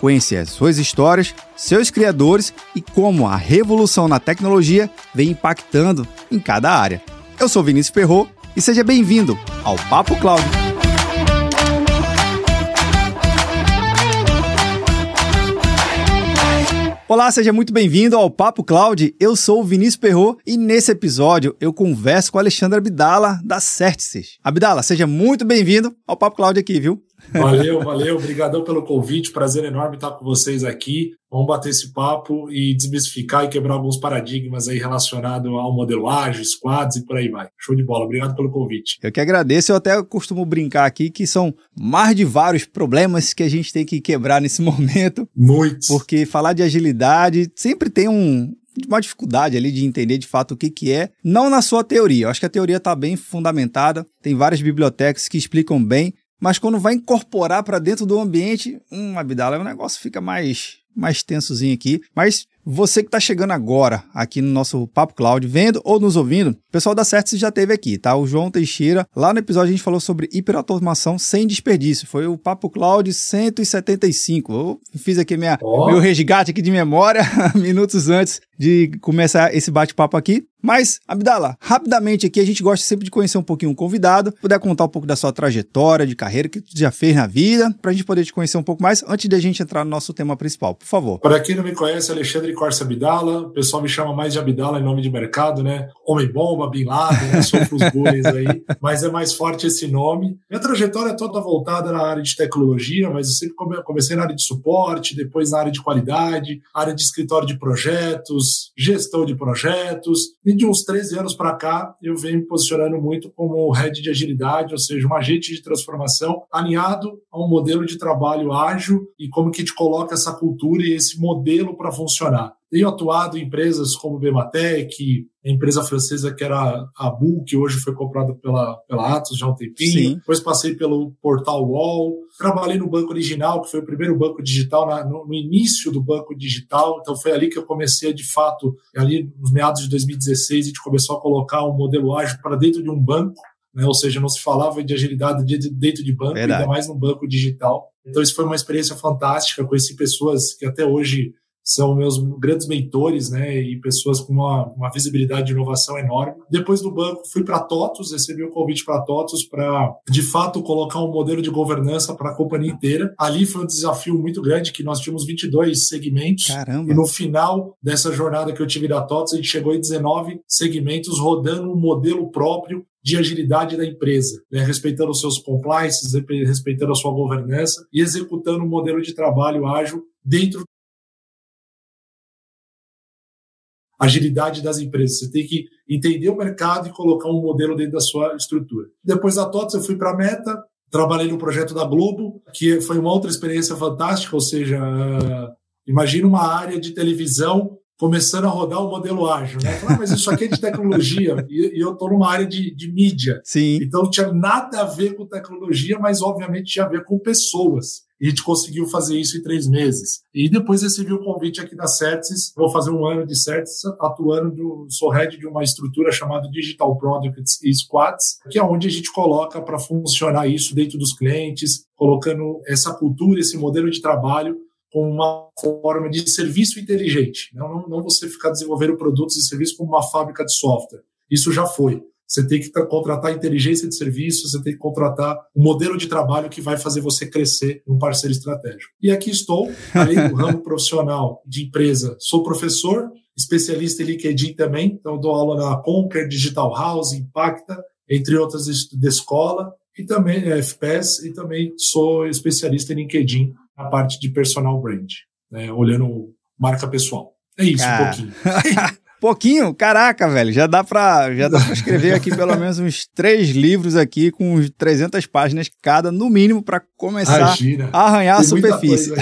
conhecer as suas histórias, seus criadores e como a revolução na tecnologia vem impactando em cada área. Eu sou Vinícius Ferro e seja bem-vindo ao Papo Cloud. Olá, seja muito bem-vindo ao Papo Cloud. Eu sou o Vinícius Perro e nesse episódio eu converso com a Alexandre Abdala da Certices. Abdala, seja muito bem-vindo ao Papo Cloud aqui, viu? Valeu, valeu. Obrigadão pelo convite. Prazer enorme estar com vocês aqui. Vamos bater esse papo e desmistificar e quebrar alguns paradigmas aí relacionados ao modelo ágil, squads e por aí vai. Show de bola. Obrigado pelo convite. Eu que agradeço. Eu até costumo brincar aqui que são mais de vários problemas que a gente tem que quebrar nesse momento. Muitos. Porque falar de agilidade sempre tem um, uma dificuldade ali de entender de fato o que, que é, não na sua teoria. Eu acho que a teoria está bem fundamentada, tem várias bibliotecas que explicam bem, mas quando vai incorporar para dentro do ambiente, um Abdala, o negócio fica mais mais tensozinho aqui. Mas você que está chegando agora aqui no nosso Papo Cloud, vendo ou nos ouvindo, o pessoal da Certis já teve aqui, tá? O João Teixeira, lá no episódio a gente falou sobre hiperautomação sem desperdício. Foi o Papo Cloud 175. Eu fiz aqui minha, oh. meu resgate aqui de memória, minutos antes de começar esse bate-papo aqui. Mas, Abdala, rapidamente aqui, a gente gosta sempre de conhecer um pouquinho o um convidado, puder contar um pouco da sua trajetória de carreira, que tu já fez na vida, para a gente poder te conhecer um pouco mais antes de a gente entrar no nosso tema principal, por favor. Para quem não me conhece, Alexandre Corsa Abdala, o pessoal me chama mais de Abdala em nome de mercado, né? Homem-bomba, Bin Laden, né? sofro os bullies aí, mas é mais forte esse nome. Minha trajetória é toda voltada na área de tecnologia, mas eu sempre comecei na área de suporte, depois na área de qualidade, área de escritório de projetos, gestão de projetos. E de uns 13 anos para cá, eu venho me posicionando muito como head de agilidade, ou seja, um agente de transformação alinhado a um modelo de trabalho ágil e como que te coloca essa cultura e esse modelo para funcionar. Tenho atuado em empresas como Bematec, a empresa francesa que era a Bull, que hoje foi comprada pela, pela Atos já há um tempinho. Sim. Depois passei pelo Portal Wall. Trabalhei no Banco Original, que foi o primeiro banco digital, na, no, no, início do banco digital. Então foi ali que eu comecei, de fato, ali nos meados de 2016, a gente começou a colocar um modelo ágil para dentro de um banco. Né? Ou seja, não se falava de agilidade dentro de banco, Verdade. ainda mais no banco digital. Então isso foi uma experiência fantástica. Conheci pessoas que até hoje são meus grandes mentores, né, e pessoas com uma, uma visibilidade de inovação enorme. Depois do banco, fui para TOTUS, recebi o um convite para a TOTUS para, de fato, colocar um modelo de governança para a companhia inteira. Ali foi um desafio muito grande, que nós tínhamos 22 segmentos. Caramba! E no final dessa jornada que eu tive da TOTUS, a gente chegou em 19 segmentos rodando um modelo próprio de agilidade da empresa, né? respeitando os seus compliances, respeitando a sua governança e executando um modelo de trabalho ágil dentro agilidade das empresas. Você tem que entender o mercado e colocar um modelo dentro da sua estrutura. Depois da TOTS, eu fui para a Meta, trabalhei no projeto da Globo, que foi uma outra experiência fantástica, ou seja, uh, imagina uma área de televisão começando a rodar o modelo ágil, né? Ah, mas isso aqui é de tecnologia e, e eu estou numa área de, de, mídia. Sim. Então não tinha nada a ver com tecnologia, mas obviamente tinha a ver com pessoas. E a gente conseguiu fazer isso em três meses. E depois recebi o convite aqui da Certis. Vou fazer um ano de Certis atuando, do, sou head de uma estrutura chamada Digital Products e Squads, que é onde a gente coloca para funcionar isso dentro dos clientes, colocando essa cultura, esse modelo de trabalho como uma forma de serviço inteligente. Não, não, não você ficar desenvolvendo produtos e serviços como uma fábrica de software. Isso já foi. Você tem que contratar inteligência de serviço, você tem que contratar um modelo de trabalho que vai fazer você crescer um parceiro estratégico. E aqui estou, além do ramo profissional de empresa, sou professor, especialista em LinkedIn também, então dou aula na Conquer, Digital House, Impacta, entre outras de escola, e também é, FPS, e também sou especialista em LinkedIn, na parte de personal brand, né, olhando marca pessoal. É isso, Cara. um pouquinho. Pouquinho? Caraca, velho, já dá pra, já dá pra escrever aqui pelo menos uns três livros aqui com 300 páginas cada, no mínimo, para começar Imagina. a arranhar Tem a superfície.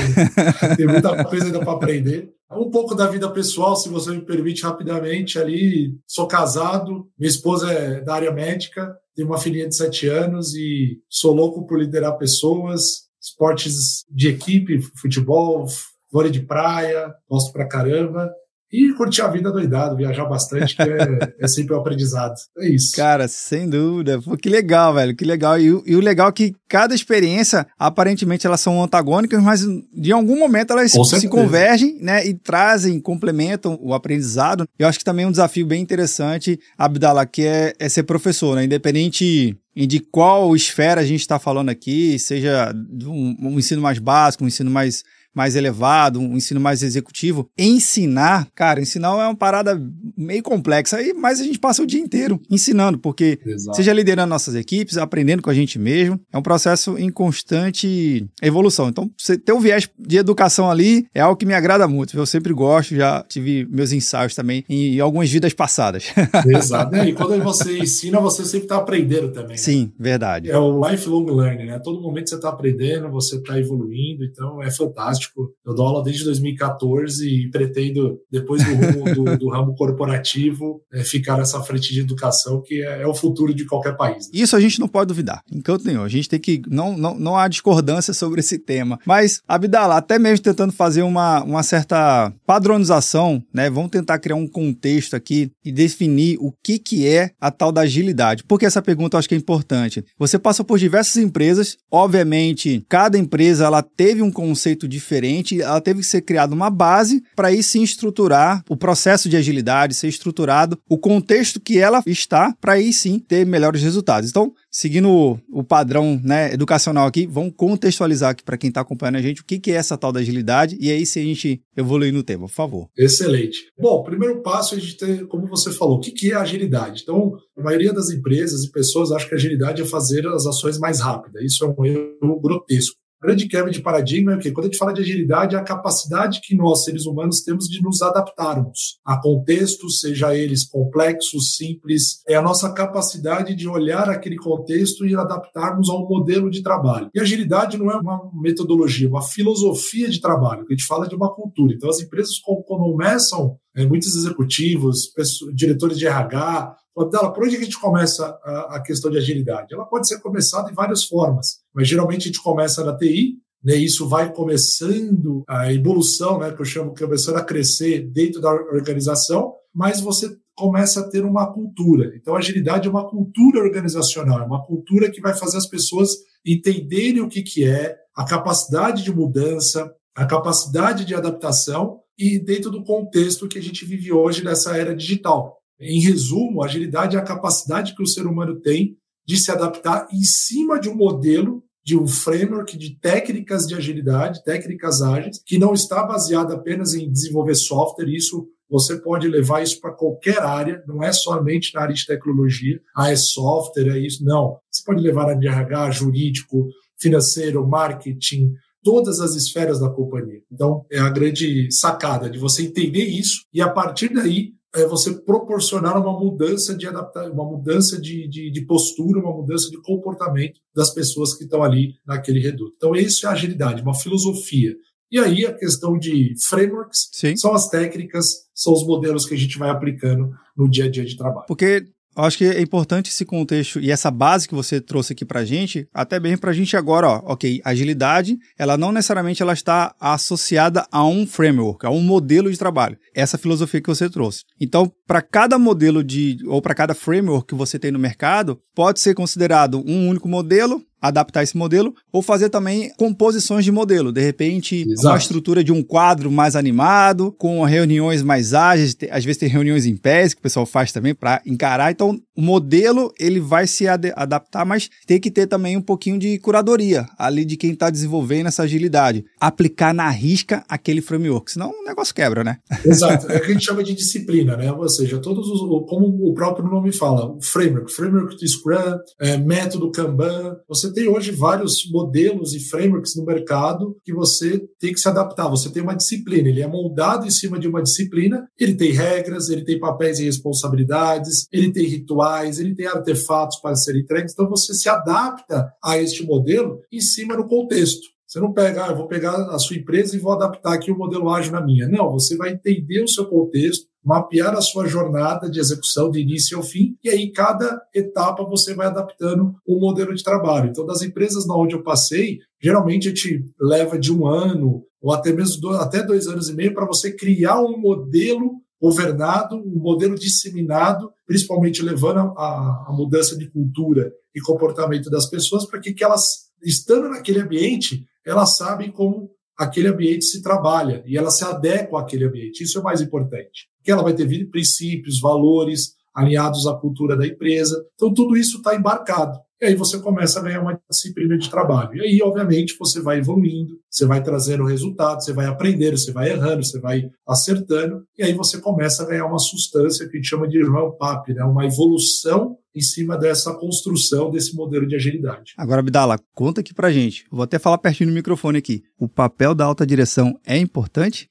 Tem muita coisa ainda para aprender. Um pouco da vida pessoal, se você me permite rapidamente ali. Sou casado, minha esposa é da área médica, tenho uma filhinha de sete anos e sou louco por liderar pessoas, esportes de equipe, futebol, vôlei de praia, gosto pra caramba. E curtir a vida doidado, viajar bastante, que é, é sempre um aprendizado. É isso. Cara, sem dúvida. Pô, que legal, velho, que legal. E, e, o legal é que cada experiência, aparentemente, elas são antagônicas, mas de algum momento elas Com se certeza. convergem, né, e trazem, complementam o aprendizado. Eu acho que também é um desafio bem interessante, Abdallah, que é, é ser professor, né, independente de qual esfera a gente está falando aqui, seja um, um ensino mais básico, um ensino mais mais elevado, um ensino mais executivo, ensinar, cara, ensinar é uma parada meio complexa, mas a gente passa o dia inteiro ensinando, porque Exato. seja liderando nossas equipes, aprendendo com a gente mesmo, é um processo em constante evolução. Então, você ter um viés de educação ali é algo que me agrada muito. Eu sempre gosto, já tive meus ensaios também em algumas vidas passadas. Exato. E quando você ensina, você sempre está aprendendo também. Né? Sim, verdade. É o lifelong learning, né? Todo momento você está aprendendo, você está evoluindo, então é fantástico Eu dou aula desde 2014 e pretendo, depois do, rumo, do, do ramo corporativo, é, ficar nessa frente de educação, que é, é, o futuro de qualquer país. Isso a gente não pode duvidar, enquanto nenhum. A gente tem que. Não, não, não há discordância sobre esse tema. Mas, Abdala, até mesmo tentando fazer uma, uma certa padronização, né? Vamos tentar criar um contexto aqui e definir o que, que é a tal da agilidade. Porque essa pergunta eu acho que é importante. Você passa por diversas empresas, obviamente, cada empresa ela teve um conceito diferente diferente, ela teve que ser criada uma base para aí se estruturar o processo de agilidade, ser estruturado o contexto que ela está para aí sim ter melhores resultados. Então, seguindo o padrão né, educacional aqui, vamos contextualizar aqui para quem está acompanhando a gente o que, que é essa tal da agilidade e aí se a gente evoluir no tema, por favor. Excelente. Bom, primeiro passo é a gente ter, como você falou, o que, que é agilidade? Então, a maioria das empresas e pessoas acha que agilidade é fazer as ações mais rápidas. Isso é um erro grotesco grande quebra de paradigma é o quê? Quando a gente fala de agilidade, é a capacidade que nós, seres humanos, temos de nos adaptarmos a contextos, seja eles complexos, simples. É a nossa capacidade de olhar aquele contexto e adaptarmos a um modelo de trabalho. E agilidade não é uma metodologia, é uma filosofia de trabalho, que a gente fala de uma cultura. Então, as empresas começam, é, muitos executivos, diretores de RH, Abdala, por onde a gente começa a, questão de agilidade? Ela pode ser começada de várias formas, mas geralmente a gente começa na TI, né, isso vai começando a evolução, né, que eu chamo começando a crescer dentro da organização, mas você começa a ter uma cultura. Então, agilidade é uma cultura organizacional, é uma cultura que vai fazer as pessoas entenderem o que, que é, a capacidade de mudança, a capacidade de adaptação e dentro do contexto que a gente vive hoje nessa era digital. Em resumo, agilidade é a capacidade que o ser humano tem de se adaptar em cima de um modelo, de um framework de técnicas de agilidade, técnicas ágeis, que não está baseado apenas em desenvolver software. Isso você pode levar isso para qualquer área, não é somente na área de tecnologia. Ah, é software, é isso. Não. Você pode levar na de RH, jurídico, financeiro, marketing, todas as esferas da companhia. Então, é a grande sacada de você entender isso e, a partir daí, é você proporcionar uma mudança de adaptar, uma mudança de, de, de, postura, uma mudança de comportamento das pessoas que estão ali naquele reduto. Então, isso é agilidade, uma filosofia. E aí a questão de frameworks Sim. são as técnicas, são os modelos que a gente vai aplicando no dia a dia de trabalho. Porque acho que é importante esse contexto e essa base que você trouxe aqui pra gente, até bem pra gente agora, ó, ok, agilidade, ela não necessariamente ela está associada a um framework, a um modelo de trabalho. Essa filosofia que você trouxe. Então, para cada modelo de ou para cada framework que você tem no mercado, pode ser considerado um único modelo adaptar esse modelo ou fazer também composições de modelo. De repente, Exato. uma estrutura de um quadro mais animado, com reuniões mais ágeis, às vezes tem reuniões em pés que o pessoal faz também para encarar. Então, o modelo ele vai se ad adaptar, mas tem que ter também um pouquinho de curadoria ali de quem está desenvolvendo essa agilidade. Aplicar na risca aquele framework, senão o negócio quebra, né? Exato. É o que a gente chama de disciplina, né? seja, todos os, como o próprio nome fala, o framework, framework de Scrum, é, método Kanban. Você tem hoje vários modelos e frameworks no mercado que você tem que se adaptar. Você tem uma disciplina, ele é moldado em cima de uma disciplina, ele tem regras, ele tem papéis e responsabilidades, ele tem rituais, ele tem artefatos para serem entregues. Então você se adapta a este modelo em cima do contexto. Você não pega, ah, vou pegar a sua empresa e vou adaptar aqui o modelo ágil na minha. Não, você vai entender o seu contexto, mapear a sua jornada de execução de início ao fim, e aí cada etapa você vai adaptando o modelo de trabalho. Então, das empresas na onde eu passei, geralmente a gente leva de um ano ou até mesmo dois, até dois anos e meio para você criar um modelo governado, um modelo disseminado, principalmente levando a, a mudança de cultura e comportamento das pessoas para que, que elas, estando naquele ambiente, elas sabem como aquele ambiente se trabalha e ela se adequa àquele ambiente. Isso é o mais importante. Porque ela vai ter princípios, valores alinhados à cultura da empresa. Então, tudo isso está embarcado. E aí você começa a ganhar uma disciplina de trabalho. E aí, obviamente, você vai evoluindo, você vai trazendo resultados, você vai aprendendo, você vai errando, você vai acertando, e aí você começa a ganhar uma substância que a gente chama de ramp-up, né? uma evolução em cima dessa construção desse modelo de agilidade. Agora, Abdala, conta aqui pra gente. Vou até falar pertinho no microfone aqui. O papel da alta direção é importante?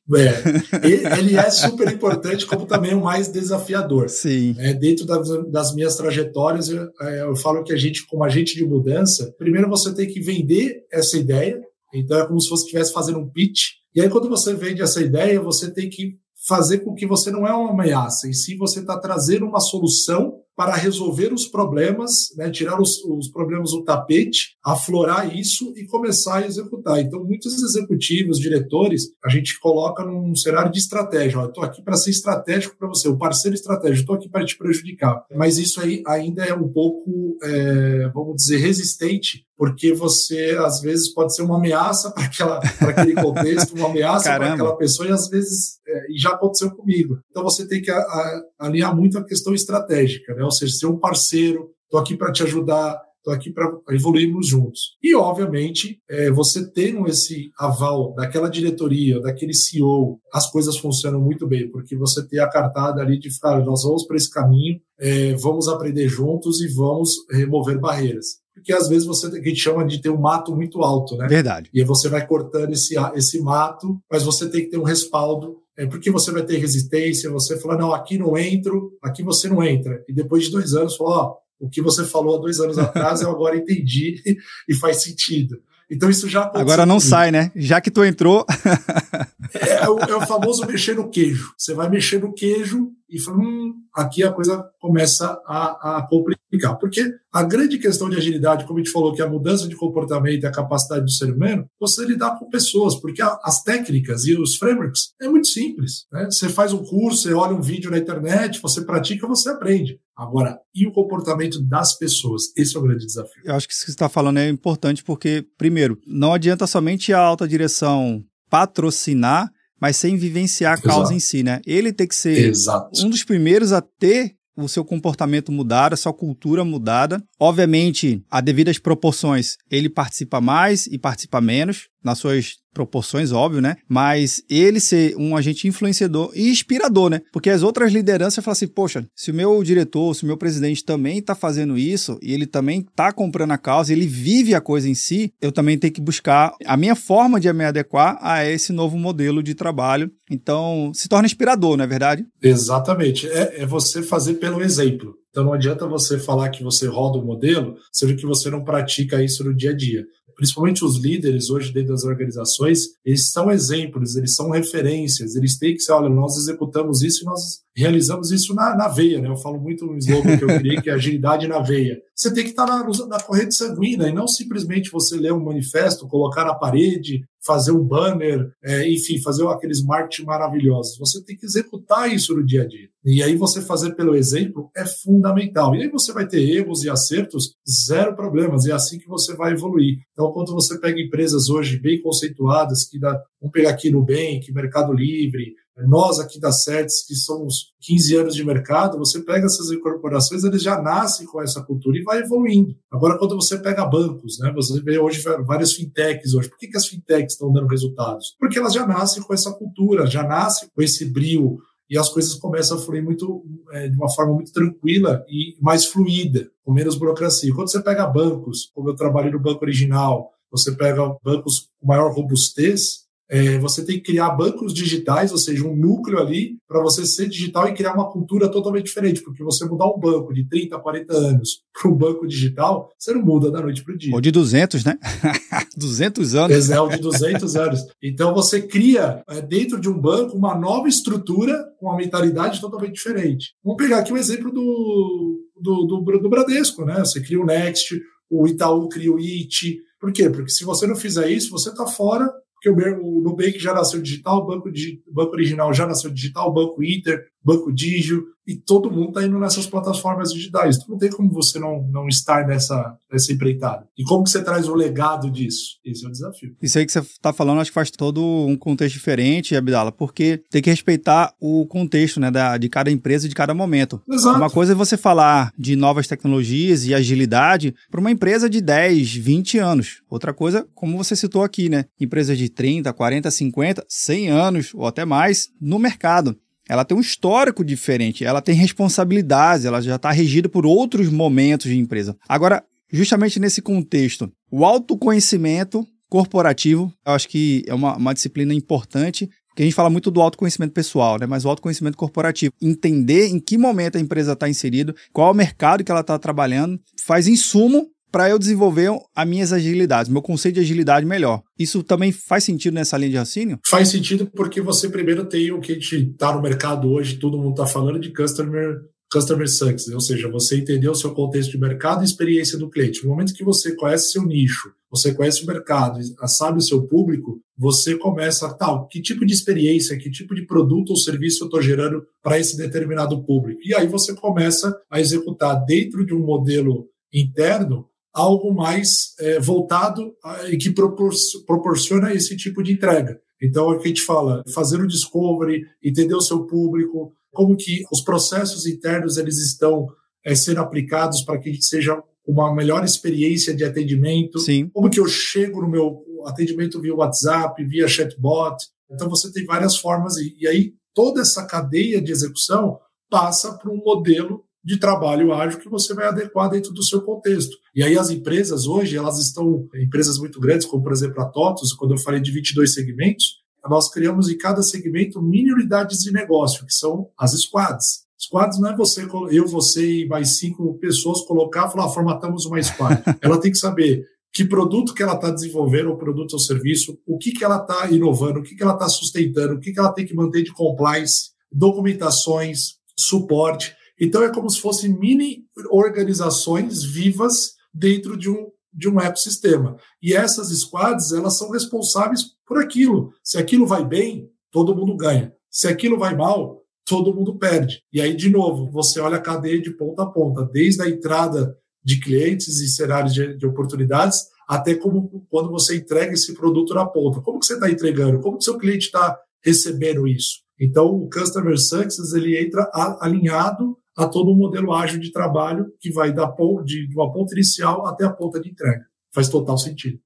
É, ele é super importante, como também o mais desafiador. Sim. É, dentro das, das minhas trajetórias, eu, é, eu falo que a gente, como agente de mudança, primeiro você tem que vender essa ideia, então é como se você estivesse fazendo um pitch, e aí quando você vende essa ideia, você tem que fazer com que você não é uma ameaça, e sim você está trazendo uma solução para resolver os problemas, né, tirar os, os, problemas do tapete, aflorar isso e começar a executar. Então, muitos executivos, diretores, a gente coloca num cenário de estratégia. Estou aqui para ser estratégico para você, o parceiro estratégico, estou aqui para te prejudicar. Mas isso aí ainda é um pouco, é, vamos dizer, resistente porque você às vezes pode ser uma ameaça para aquele contexto, uma ameaça para aquela pessoa, e às vezes já aconteceu comigo. Então você tem que a, a, alinhar muito a questão estratégica, né? ou seja, ser um parceiro, estou aqui para te ajudar, estou aqui para evoluirmos juntos. E, obviamente, é, você tendo esse aval daquela diretoria, daquele CEO, as coisas funcionam muito bem, porque você tem a cartada ali de ficar, nós vamos para esse caminho, é, vamos aprender juntos e vamos remover barreiras porque às vezes você que chama de ter um mato muito alto, né? Verdade. E aí você vai cortando esse, esse mato, mas você tem que ter um respaldo, é, porque você vai ter resistência, você fala, não, aqui não entro, aqui você não entra. E depois de dois anos, fala, ó, o que você falou há dois anos atrás, eu agora entendi e faz sentido. Então isso já Agora não comigo. sai, né? Já que tu entrou. é, é, o, é, o, famoso mexer no queijo. Você vai mexer no queijo e fala, hum, aqui a coisa começa a, a, complicar. Porque a grande questão de agilidade, como a gente falou, que é a mudança de comportamento e a capacidade do ser humano, você lidar com pessoas, porque a, as técnicas e os frameworks é muito simples. Né? Você faz um curso, você olha um vídeo na internet, você pratica, você aprende. Agora, e o comportamento das pessoas? Esse é o grande desafio. Eu acho que isso que você está falando é importante porque, primeiro, não adianta somente a alta direção patrocinar mas sem vivenciar a causa Exato. em si, né? Ele tem que ser Exato. um dos primeiros a ter o seu comportamento mudado, a sua cultura mudada. Obviamente, a devidas proporções, ele participa mais e participa menos nas suas proporções, óbvio, né? Mas ele ser um agente influenciador e inspirador, né? Porque as outras lideranças falam assim, poxa, se o meu diretor, se o meu presidente também está fazendo isso e ele também está comprando a causa, ele vive a coisa em si, eu também tenho que buscar a minha forma de me adequar a esse novo modelo de trabalho. Então, se torna inspirador, não é verdade? Exatamente. É, é você fazer pelo exemplo. Então não adianta você falar que você roda o modelo, sendo que você não pratica isso no dia a dia principalmente os líderes hoje dentro das organizações, eles são exemplos, eles são referências, eles têm que ser, olha, nós executamos isso e nós realizamos isso na, na veia, né? Eu falo muito no slogan que eu criei, que é agilidade na veia. Você tem que estar na, na corrente sanguínea e não simplesmente você ler um manifesto, colocar na parede, fazer um banner, é, enfim, fazer aqueles marketing maravilhosos. Você tem que executar isso no dia a dia. E aí você fazer pelo exemplo é fundamental. E aí você vai ter erros e acertos, zero problemas. E é assim que você vai evoluir. Então, quando você pega empresas hoje bem conceituadas, que dá, vamos pegar aqui Nubank, Mercado Livre, nós aqui da CETES, que somos 15 anos de mercado, você pega essas incorporações, eles já nascem com essa cultura e vai evoluindo. Agora, quando você pega bancos, né, você vê hoje várias fintechs hoje. Por que, que as fintechs estão dando resultados? Porque elas já nascem com essa cultura, já nascem com esse brilho e as coisas começam a fluir muito é, de uma forma muito tranquila e mais fluida, com menos burocracia. Quando você pega bancos, como eu trabalhei no banco original, você pega bancos com maior robustez, é, você tem que criar bancos digitais, ou seja, um núcleo ali para você ser digital e criar uma cultura totalmente diferente, porque você mudar um banco de 30, 40 anos para um banco digital, você não muda da noite para o dia. Ou de 200, né? 200 anos. É, de 200 anos. Então você cria é, dentro de um banco uma nova estrutura com uma mentalidade totalmente diferente. Vamos pegar aqui o um exemplo do, do, do, do Bradesco, né? Você cria o Next, o Itaú cria o IT, por quê? Porque se você não fizer isso, você está fora porque o, Nubank já nasceu digital, o banco, banco original já nasceu digital, o Banco Inter, Banco Digio, e todo mundo está indo nessas plataformas digitais. Então não tem como você não, não estar nessa, nessa empreitada. E como que você traz o legado disso? Esse é o desafio. Isso aí que você está falando, acho que faz todo um contexto diferente, Abdala, porque tem que respeitar o contexto né, da, de cada empresa e de cada momento. Exato. Uma coisa é você falar de novas tecnologias e agilidade para uma empresa de 10, 20 anos. Outra coisa, como você citou aqui, né? Empresas de 30, 40, 50, 100 anos ou até mais no mercado ela tem um histórico diferente, ela tem responsabilidades, ela já está regida por outros momentos de empresa. Agora, justamente nesse contexto, o autoconhecimento corporativo, eu acho que é uma, uma disciplina importante porque a gente fala muito do autoconhecimento pessoal, né? Mas o autoconhecimento corporativo. Entender em que momento a empresa está inserida, qual é o mercado que ela está trabalhando, faz insumo para eu desenvolver as minhas agilidades, meu conceito de agilidade melhor. Isso também faz sentido nessa linha de raciocínio? Faz sentido porque você primeiro tem o que a gente está no mercado hoje, todo mundo está falando de customer customer success, ou seja, você entender o seu contexto de mercado e experiência do cliente. No momento que você conhece seu nicho, você conhece o mercado, sabe o seu público, você começa, tal, que tipo de experiência, que tipo de produto ou serviço eu estou gerando para esse determinado público. E aí você começa a executar dentro de um modelo interno algo mais é, voltado a, e que propor, proporciona esse tipo de entrega. Então, é o que a gente fala, fazer o discovery, entender o seu público, como que os processos internos eles estão é, sendo aplicados para que seja uma melhor experiência de atendimento, Sim. como que eu chego no meu atendimento via WhatsApp, via chatbot. Então, você tem várias formas, e, e aí toda essa cadeia de execução passa para um modelo de trabalho ágil que você vai adequar dentro do seu contexto. E aí as empresas hoje, elas estão, empresas muito grandes, como por exemplo a TOTUS, quando eu falei de 22 segmentos, nós criamos em cada segmento mini unidades de negócio, que são as squads. Squads não é você, eu, você e mais cinco pessoas colocar e falar, ah, formatamos uma squad. ela tem que saber que produto que ela está desenvolvendo, o produto ou serviço, o que, que ela está inovando, o que, que ela está sustentando, o que, que ela tem que manter de compliance, documentações, suporte. Então é como se fossem mini organizações vivas dentro de um, de um ecossistema. E essas squads, elas são responsáveis por aquilo. Se aquilo vai bem, todo mundo ganha. Se aquilo vai mal, todo mundo perde. E aí, de novo, você olha a cadeia de ponta a ponta, desde a entrada de clientes e cenários de, de oportunidades, até como quando você entrega esse produto na ponta. Como que você está entregando? Como que seu cliente está recebendo isso? Então, o Customer Success ele entra alinhado a todo um modelo ágil de trabalho que vai da de, uma ponta inicial até a ponta de entrega. Faz total sentido.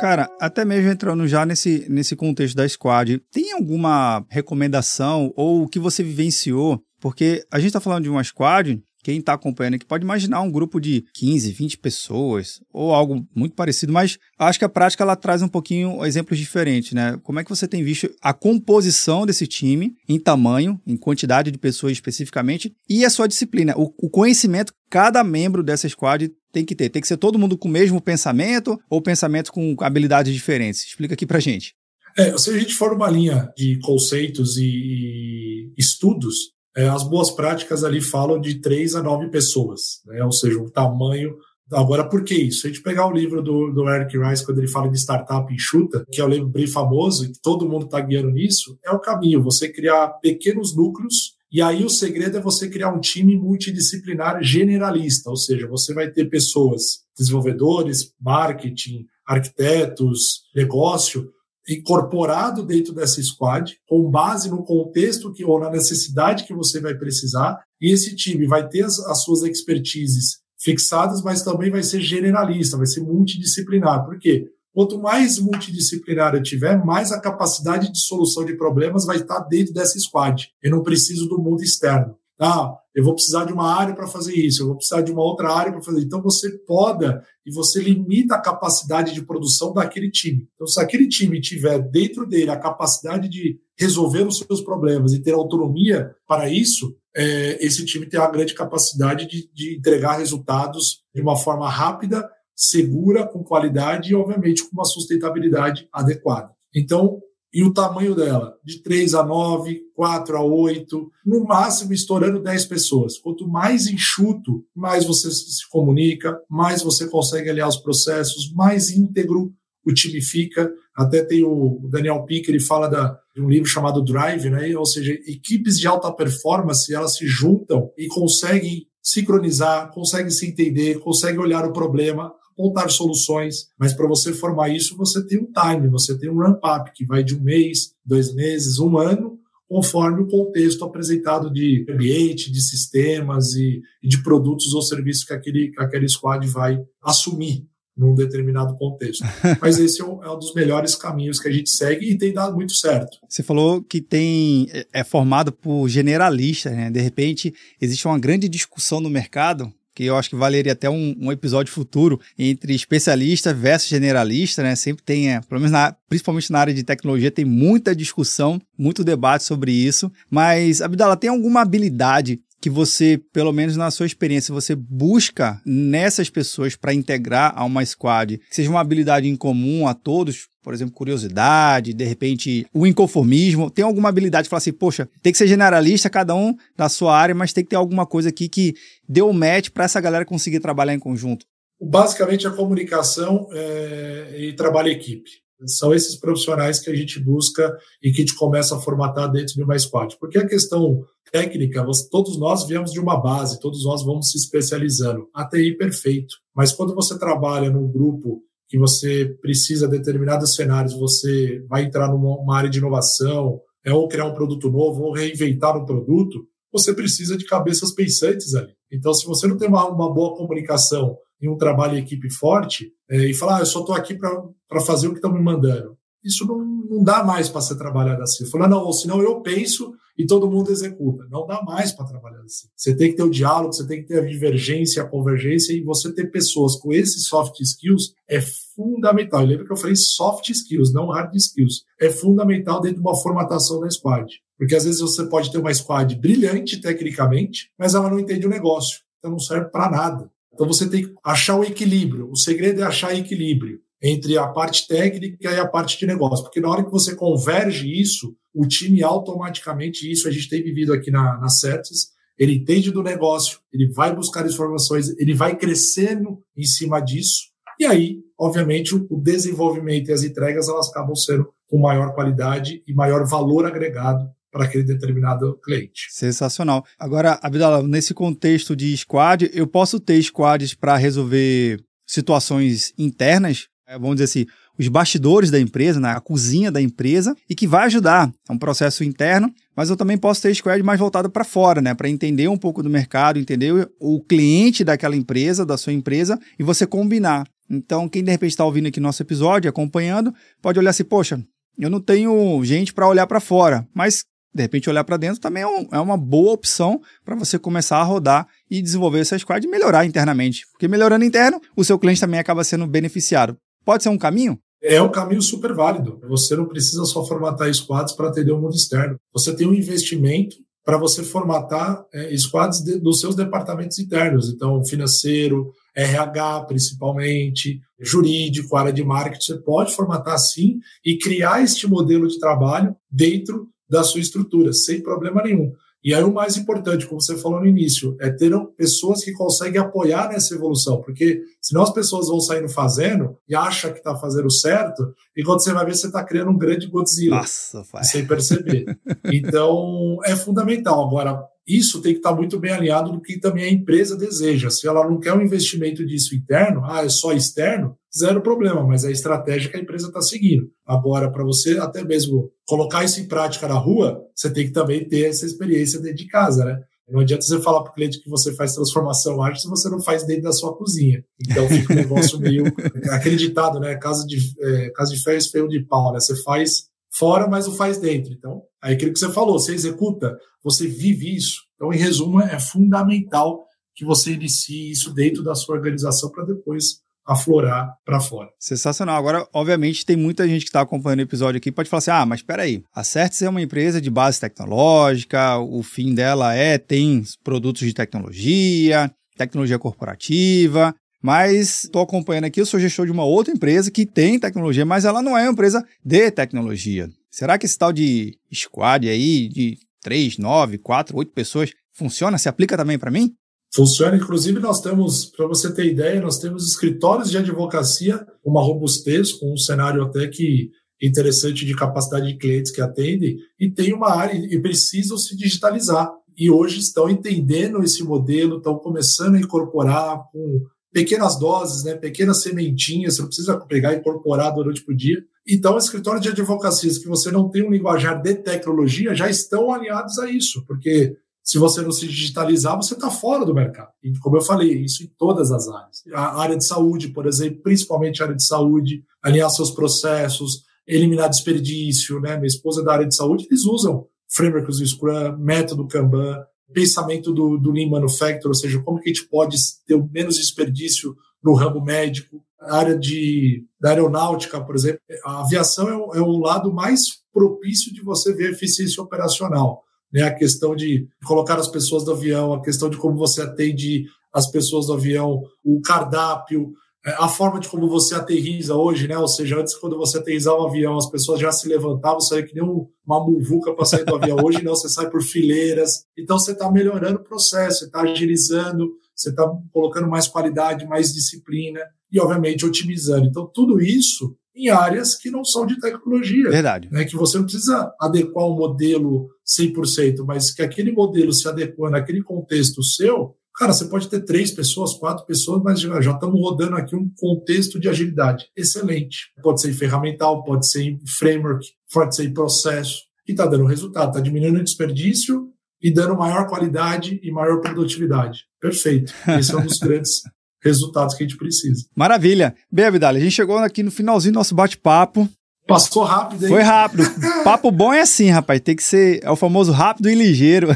Cara, até mesmo entrando já nesse, nesse contexto da squad, tem alguma recomendação ou o que você vivenciou? Porque a gente está falando de uma squad quem está acompanhando aqui pode imaginar um grupo de 15, 20 pessoas ou algo muito parecido, mas acho que a prática ela traz um pouquinho exemplos diferentes, né? Como é que você tem visto a composição desse time em tamanho, em quantidade de pessoas especificamente e a sua disciplina, o, o conhecimento que cada membro dessa squad tem que ter? Tem que ser todo mundo com o mesmo pensamento ou pensamento com habilidades diferentes? Explica aqui pra gente. É, se a gente for uma linha de conceitos e estudos, é, as boas práticas ali falam de três a nove pessoas, né? ou seja, o tamanho. Agora, por que isso? Se a gente pegar o livro do, do Eric Rice, quando ele fala de startup enxuta, que é o livro bem famoso, e todo mundo está guiando nisso, é o caminho, você criar pequenos núcleos e aí o segredo é você criar um time multidisciplinar generalista, ou seja, você vai ter pessoas, desenvolvedores, marketing, arquitetos, negócio, incorporado dentro dessa squad, com base no contexto que, ou na necessidade que você vai precisar, e esse time vai ter as, as suas expertises fixadas, mas também vai ser generalista, vai ser multidisciplinar. Por quê? Quanto mais multidisciplinar eu tiver, mais a capacidade de solução de problemas vai estar dentro dessa squad. Eu não preciso do mundo externo. Ah, eu vou precisar de uma área para fazer isso, eu vou precisar de uma outra área para fazer. Então você poda e você limita a capacidade de produção daquele time. Então, se aquele time tiver dentro dele a capacidade de resolver os seus problemas e ter autonomia para isso, é, esse time tem a grande capacidade de, de entregar resultados de uma forma rápida, segura, com qualidade e, obviamente, com uma sustentabilidade adequada. Então, e o tamanho dela, de 3 a 9, 4 a 8, no máximo estourando 10 pessoas. Quanto mais enxuto, mais você se comunica, mais você consegue aliar os processos, mais íntegro o time fica. Até tem o Daniel Pique, ele fala da, de um livro chamado Drive, né? ou seja, equipes de alta performance, elas se juntam e conseguem sincronizar, conseguem se entender, conseguem olhar o problema, apontar soluções, mas para você formar isso, você tem um time, você tem um ramp-up que vai de um mês, dois meses, um ano, conforme o contexto apresentado de ambiente, de sistemas e, e de produtos ou serviços que aquele, que aquele squad vai assumir num determinado contexto. Mas esse é um, é um, dos melhores caminhos que a gente segue e tem dado muito certo. Você falou que tem é, é formado por generalistas, né? De repente existe uma grande discussão no mercado que eu acho que valeria até um, um, episódio futuro entre especialista versus generalista, né? Sempre tem, é, pelo menos na, principalmente na área de tecnologia, tem muita discussão, muito debate sobre isso. Mas, Abdala, tem alguma habilidade que você, pelo menos na sua experiência, você busca nessas pessoas para integrar a uma squad, que seja uma habilidade em comum a todos, por exemplo, curiosidade, de repente o inconformismo, tem alguma habilidade de falar assim, poxa, tem que ser generalista, cada um da sua área, mas tem que ter alguma coisa aqui que dê um match para essa galera conseguir trabalhar em conjunto? Basicamente a comunicação é, e trabalho em equipe. São esses profissionais que a gente busca e que a gente começa a formatar dentro de uma squad. Porque a questão técnica, todos nós viemos de uma base, todos nós vamos se especializando. ATI perfeito. Mas quando você trabalha num grupo que você precisa de determinados cenários, você vai entrar numa área de inovação, é ou criar um produto novo, ou reinventar um produto, você precisa de cabeças pensantes ali. Então, se você não tem uma, uma boa comunicação e um trabalho em equipe forte, é, e falar, ah, eu só estou aqui para fazer o que estão me mandando, isso não, não dá mais para ser trabalhado assim. Falar, não, ou senão eu penso e todo mundo executa. Não dá mais para trabalhar assim. Você tem que ter o diálogo, você tem que ter a divergência, a convergência, e você ter pessoas com esses soft skills é fundamental. lembra que eu falei soft skills, não hard skills. É fundamental dentro de uma formatação da squad. Porque às vezes você pode ter uma squad brilhante tecnicamente, mas ela não entende o negócio. Então não serve para nada. Então você tem que achar o equilíbrio. O segredo é achar equilíbrio entre a parte técnica e a parte de negócio, porque na hora que você converge isso, o time automaticamente, isso a gente tem vivido aqui na, na Certis, ele entende do negócio, ele vai buscar informações, ele vai crescendo em cima disso, e aí, obviamente, o desenvolvimento e as entregas elas acabam sendo com maior qualidade e maior valor agregado para aquele determinado cliente. Sensacional. Agora, Abdala, nesse contexto de squad, eu posso ter squads para resolver situações internas é, vamos dizer assim, os bastidores da empresa, né, a cozinha da empresa, e que vai ajudar. É um processo interno, mas eu também posso ter squad mais voltado para fora, né, para entender um pouco do mercado, entender o cliente daquela empresa, da sua empresa, e você combinar. Então, quem de repente está ouvindo aqui nosso episódio, acompanhando, pode olhar assim, poxa, eu não tenho gente para olhar para fora, mas de repente olhar para dentro também é, um, é, uma boa opção para você começar a rodar e desenvolver essa squad e melhorar internamente. Porque melhorando interno, o seu cliente também acaba sendo beneficiado. Pode ser um caminho? É um caminho super válido. Você não precisa só formatar squads para atender o mundo externo. Você tem um investimento para você formatar é, squads de, dos seus departamentos internos. Então, financeiro, RH principalmente, jurídico, área de marketing. Você pode formatar sim e criar este modelo de trabalho dentro da sua estrutura, sem problema nenhum. E aí o mais importante, como você falou no início, é ter pessoas que conseguem apoiar nessa evolução, porque senão as pessoas vão saindo fazendo e acham que está fazendo certo, e quando você vai ver, você está criando um grande Godzilla. Nossa, sem perceber. então, é fundamental. Agora, isso tem que estar muito bem alinhado do que também a empresa deseja. Se ela não quer um investimento disso interno, ah, é só externo, zero problema, mas é a estratégia que a empresa está seguindo. Agora, para você até mesmo colocar isso em prática na rua, você tem que também ter essa experiência dentro de casa, né? Não adianta você falar para o cliente que você faz transformação ágil se você não faz dentro da sua cozinha. Então fica um negócio meio acreditado, né? Casa de, é, casa de férias feio de pau, né? Você faz fora, mas não faz dentro. Então, é aquilo que você falou, você executa, você vive isso. Então, em resumo, é fundamental que você inicie isso dentro da sua organização para depois aflorar para fora. Sensacional. Agora, obviamente, tem muita gente que está acompanhando o episódio aqui pode falar assim: ah, mas espera aí, a Certis é uma empresa de base tecnológica, o fim dela é tem produtos de tecnologia, tecnologia corporativa. Mas estou acompanhando aqui, eu sou gestor de uma outra empresa que tem tecnologia, mas ela não é uma empresa de tecnologia. Será que esse tal de squad aí, de 3, 9, 4, 8 pessoas, funciona? Se aplica também para mim? Funciona, inclusive nós temos, para você ter ideia, nós temos escritórios de advocacia, uma robustez, com um cenário até que interessante de capacidade de clientes que atendem, e tem uma área, e precisam se digitalizar. E hoje estão entendendo esse modelo, estão começando a incorporar com pequenas doses, né, pequenas sementinhas, você não precisa pegar e incorporar durante o dia. Então, escritórios de advocacia que você não tem um linguajar de tecnologia já estão alinhados a isso, porque se você não se digitalizar, você está fora do mercado. E, como eu falei, isso em todas as áreas. A área de saúde, por exemplo, principalmente a área de saúde, alinhar seus processos, eliminar desperdício, né? Minha esposa é da área de saúde, eles usam frameworks do Scrum, método Kanban, pensamento do, do Lean Manufacturing, ou seja, como que a gente pode ter menos desperdício no ramo médico. A área de, da aeronáutica, por exemplo, a aviação é o, é o lado mais propício de você ver eficiência operacional né? A questão de colocar as pessoas do avião, a questão de como você atende as pessoas do avião, o cardápio, é, a forma de como você aterriza hoje, né? Ou seja, antes, quando você aterrizava um avião, as pessoas já se levantavam, saía que nem uma muvuca para sair do avião. Hoje não, você sai por fileiras. Então, você está melhorando o processo, você está agilizando, você está colocando mais qualidade, mais disciplina e, obviamente, otimizando. Então, tudo isso em áreas que não são de tecnologia. Verdade. Né, que você não precisa adequar um modelo 100%, mas que aquele modelo se adequando àquele contexto seu, cara, você pode ter três pessoas, quatro pessoas, mas já, já estamos rodando aqui um contexto de agilidade excelente. Pode ser em ferramental, pode ser em framework, pode ser em processo, e está dando resultado, está diminuindo o desperdício e dando maior qualidade e maior produtividade. Perfeito. Esse é um dos grandes resultados que a gente precisa. Maravilha. Bem, Abdala, a gente chegou aqui no finalzinho do nosso bate-papo. Passou rápido, hein? Foi rápido. Papo bom é assim, rapaz. Tem que ser. É o famoso rápido e ligeiro.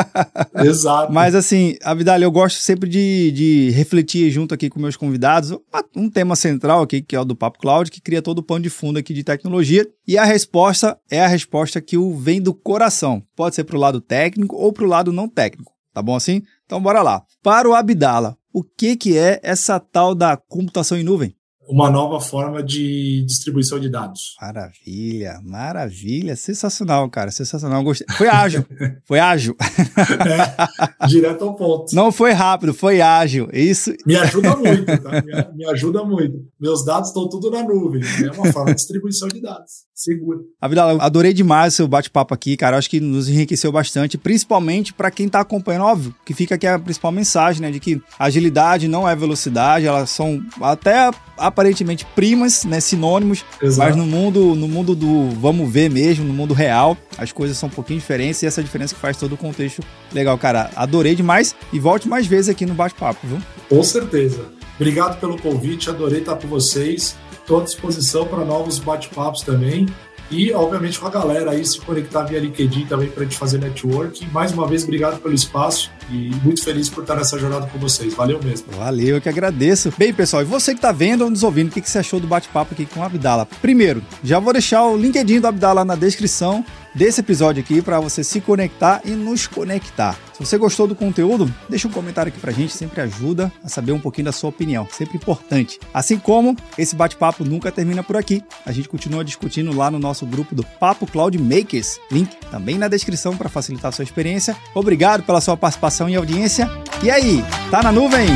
Exato. Mas assim, Abdala, eu gosto sempre de, de refletir junto aqui com meus convidados um tema central aqui, que é o do Papo Cloud, que cria todo o pano de fundo aqui de tecnologia. E a resposta é a resposta que vem do coração. Pode ser para o lado técnico ou para o lado não técnico. Tá bom assim? Então bora lá. Para o Abdala, o que, que é essa tal da computação em nuvem? Uma nova forma de distribuição de dados. Maravilha, maravilha, sensacional, cara, sensacional. Gostei. Foi ágil, foi ágil. É, direto ao ponto. Não foi rápido, foi ágil. Isso. Me ajuda muito, tá? Me, me ajuda muito. Meus dados estão tudo na nuvem. É uma forma de distribuição de dados. Segura. Avidal, adorei demais o seu bate-papo aqui, cara. Acho que nos enriqueceu bastante, principalmente para quem está acompanhando, óbvio, que fica aqui a principal mensagem, né? De que agilidade não é velocidade, elas são até aparentemente primas, né? Sinônimos, Exato. mas no mundo, no mundo do vamos ver mesmo, no mundo real, as coisas são um pouquinho diferentes e essa diferença que faz todo o contexto legal, cara. Adorei demais e volte mais vezes aqui no bate-papo, viu? Com certeza. Obrigado pelo convite, adorei estar com vocês. Estou à disposição para novos bate-papos também. E, obviamente, com a galera aí se conectar via LinkedIn também para a gente fazer network. Mais uma vez, obrigado pelo espaço e muito feliz por estar nessa jornada com vocês. Valeu mesmo. Valeu, eu que agradeço. Bem, pessoal, e você que está vendo ou nos ouvindo, o que, que você achou do bate-papo aqui com o Abdala? Primeiro, já vou deixar o LinkedIn do Abdala na descrição desse episódio aqui para você se conectar e nos conectar. Se você gostou do conteúdo, deixa um comentário aqui pra gente, sempre ajuda a saber um pouquinho da sua opinião, sempre importante. Assim como esse bate-papo nunca termina por aqui, a gente continua discutindo lá no nosso grupo do Papo Cloud Makers, link também na descrição para facilitar a sua experiência. Obrigado pela sua participação e audiência. E aí, tá na nuvem?